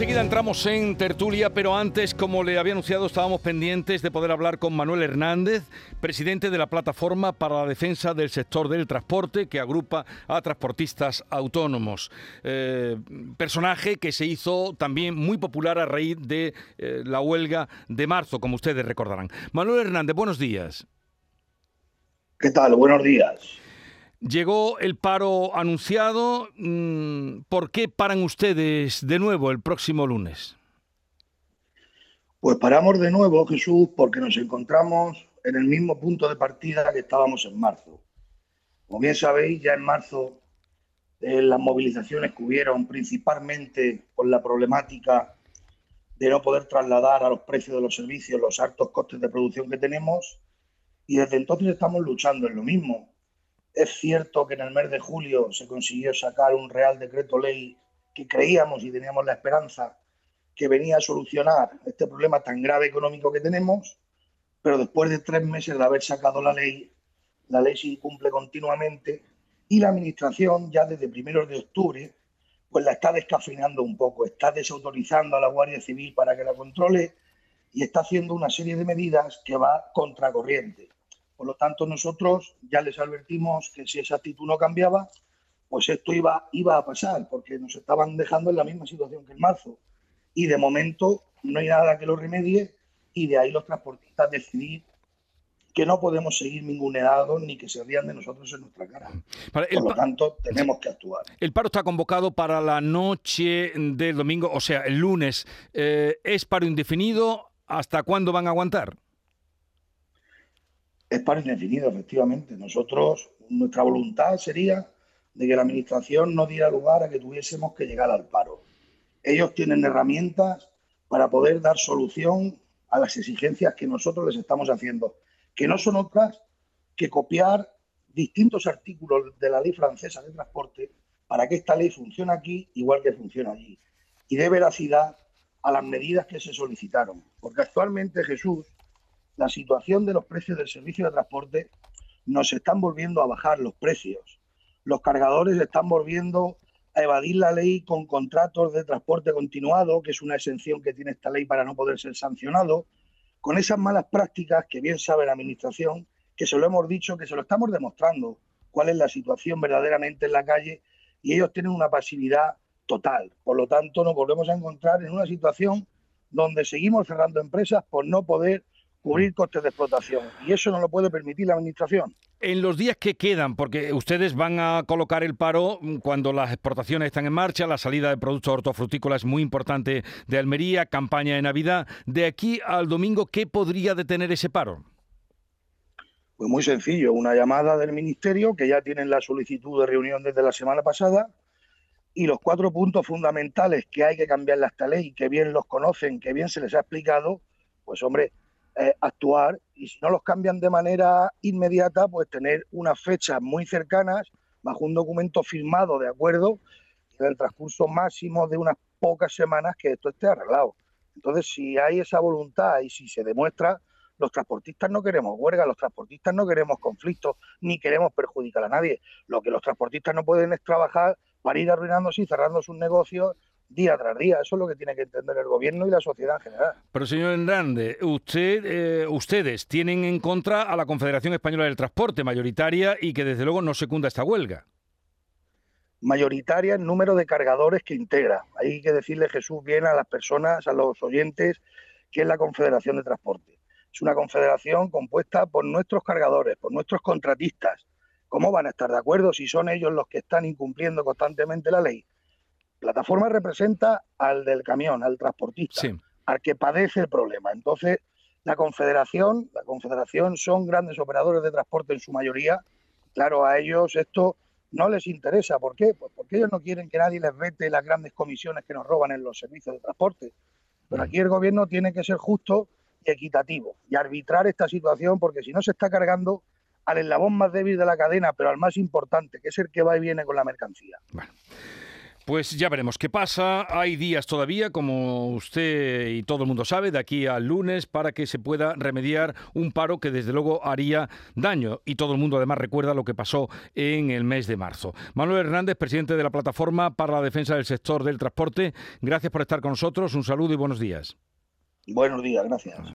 Enseguida entramos en tertulia, pero antes, como le había anunciado, estábamos pendientes de poder hablar con Manuel Hernández, presidente de la Plataforma para la Defensa del Sector del Transporte, que agrupa a transportistas autónomos. Eh, personaje que se hizo también muy popular a raíz de eh, la huelga de marzo, como ustedes recordarán. Manuel Hernández, buenos días. ¿Qué tal? Buenos días. Llegó el paro anunciado. Mm, ¿Por qué paran ustedes de nuevo el próximo lunes? Pues paramos de nuevo, Jesús, porque nos encontramos en el mismo punto de partida que estábamos en marzo. Como bien sabéis, ya en marzo eh, las movilizaciones que hubieron principalmente por la problemática de no poder trasladar a los precios de los servicios los altos costes de producción que tenemos y desde entonces estamos luchando en lo mismo. Es cierto que en el mes de julio se consiguió sacar un Real Decreto Ley que creíamos y teníamos la esperanza que venía a solucionar este problema tan grave económico que tenemos, pero después de tres meses de haber sacado la ley, la ley se incumple continuamente y la Administración ya desde primeros de octubre pues la está descafeinando un poco, está desautorizando a la Guardia Civil para que la controle y está haciendo una serie de medidas que va contracorriente. Por lo tanto, nosotros ya les advertimos que si esa actitud no cambiaba, pues esto iba, iba a pasar, porque nos estaban dejando en la misma situación que en marzo. Y de momento no hay nada que lo remedie y de ahí los transportistas decidir que no podemos seguir ninguneados ni que se rían de nosotros en nuestra cara. Por lo tanto, tenemos que actuar. El paro está convocado para la noche del domingo, o sea, el lunes. Eh, ¿Es paro indefinido? ¿Hasta cuándo van a aguantar? Es para indefinido, efectivamente. Nosotros, nuestra voluntad sería de que la Administración no diera lugar a que tuviésemos que llegar al paro. Ellos tienen herramientas para poder dar solución a las exigencias que nosotros les estamos haciendo, que no son otras que copiar distintos artículos de la ley francesa de transporte para que esta ley funcione aquí igual que funciona allí y dé veracidad a las medidas que se solicitaron. Porque actualmente, Jesús, la situación de los precios del servicio de transporte nos están volviendo a bajar los precios. Los cargadores están volviendo a evadir la ley con contratos de transporte continuado, que es una exención que tiene esta ley para no poder ser sancionado, con esas malas prácticas que bien sabe la Administración, que se lo hemos dicho, que se lo estamos demostrando, cuál es la situación verdaderamente en la calle, y ellos tienen una pasividad total. Por lo tanto, nos volvemos a encontrar en una situación donde seguimos cerrando empresas por no poder cubrir costes de explotación. Y eso no lo puede permitir la Administración. En los días que quedan, porque ustedes van a colocar el paro cuando las exportaciones están en marcha, la salida de productos hortofrutícolas es muy importante de Almería, campaña de Navidad. De aquí al domingo, ¿qué podría detener ese paro? Pues muy sencillo, una llamada del Ministerio, que ya tienen la solicitud de reunión desde la semana pasada, y los cuatro puntos fundamentales que hay que cambiar esta ley, que bien los conocen, que bien se les ha explicado, pues hombre, eh, actuar y si no los cambian de manera inmediata, pues tener unas fechas muy cercanas bajo un documento firmado de acuerdo en el transcurso máximo de unas pocas semanas que esto esté arreglado. Entonces, si hay esa voluntad y si se demuestra, los transportistas no queremos huelga, los transportistas no queremos conflictos, ni queremos perjudicar a nadie. Lo que los transportistas no pueden es trabajar para ir arruinándose y cerrando sus negocios día tras día. Eso es lo que tiene que entender el gobierno y la sociedad en general. Pero señor Hernández, usted, eh, ustedes tienen en contra a la Confederación Española del Transporte, mayoritaria, y que desde luego no secunda esta huelga. Mayoritaria en número de cargadores que integra. Hay que decirle, Jesús, bien a las personas, a los oyentes, que es la Confederación de Transporte. Es una confederación compuesta por nuestros cargadores, por nuestros contratistas. ¿Cómo van a estar de acuerdo si son ellos los que están incumpliendo constantemente la ley? Plataforma representa al del camión, al transportista, al que padece el problema. Entonces, la Confederación, la Confederación son grandes operadores de transporte en su mayoría. Claro, a ellos esto no les interesa. ¿Por qué? Pues porque ellos no quieren que nadie les vete las grandes comisiones que nos roban en los servicios de transporte. Pero aquí el gobierno tiene que ser justo y equitativo y arbitrar esta situación porque si no se está cargando al eslabón más débil de la cadena, pero al más importante, que es el que va y viene con la mercancía. Pues ya veremos qué pasa. Hay días todavía, como usted y todo el mundo sabe, de aquí al lunes para que se pueda remediar un paro que desde luego haría daño. Y todo el mundo además recuerda lo que pasó en el mes de marzo. Manuel Hernández, presidente de la Plataforma para la Defensa del Sector del Transporte, gracias por estar con nosotros. Un saludo y buenos días. Buenos días, gracias.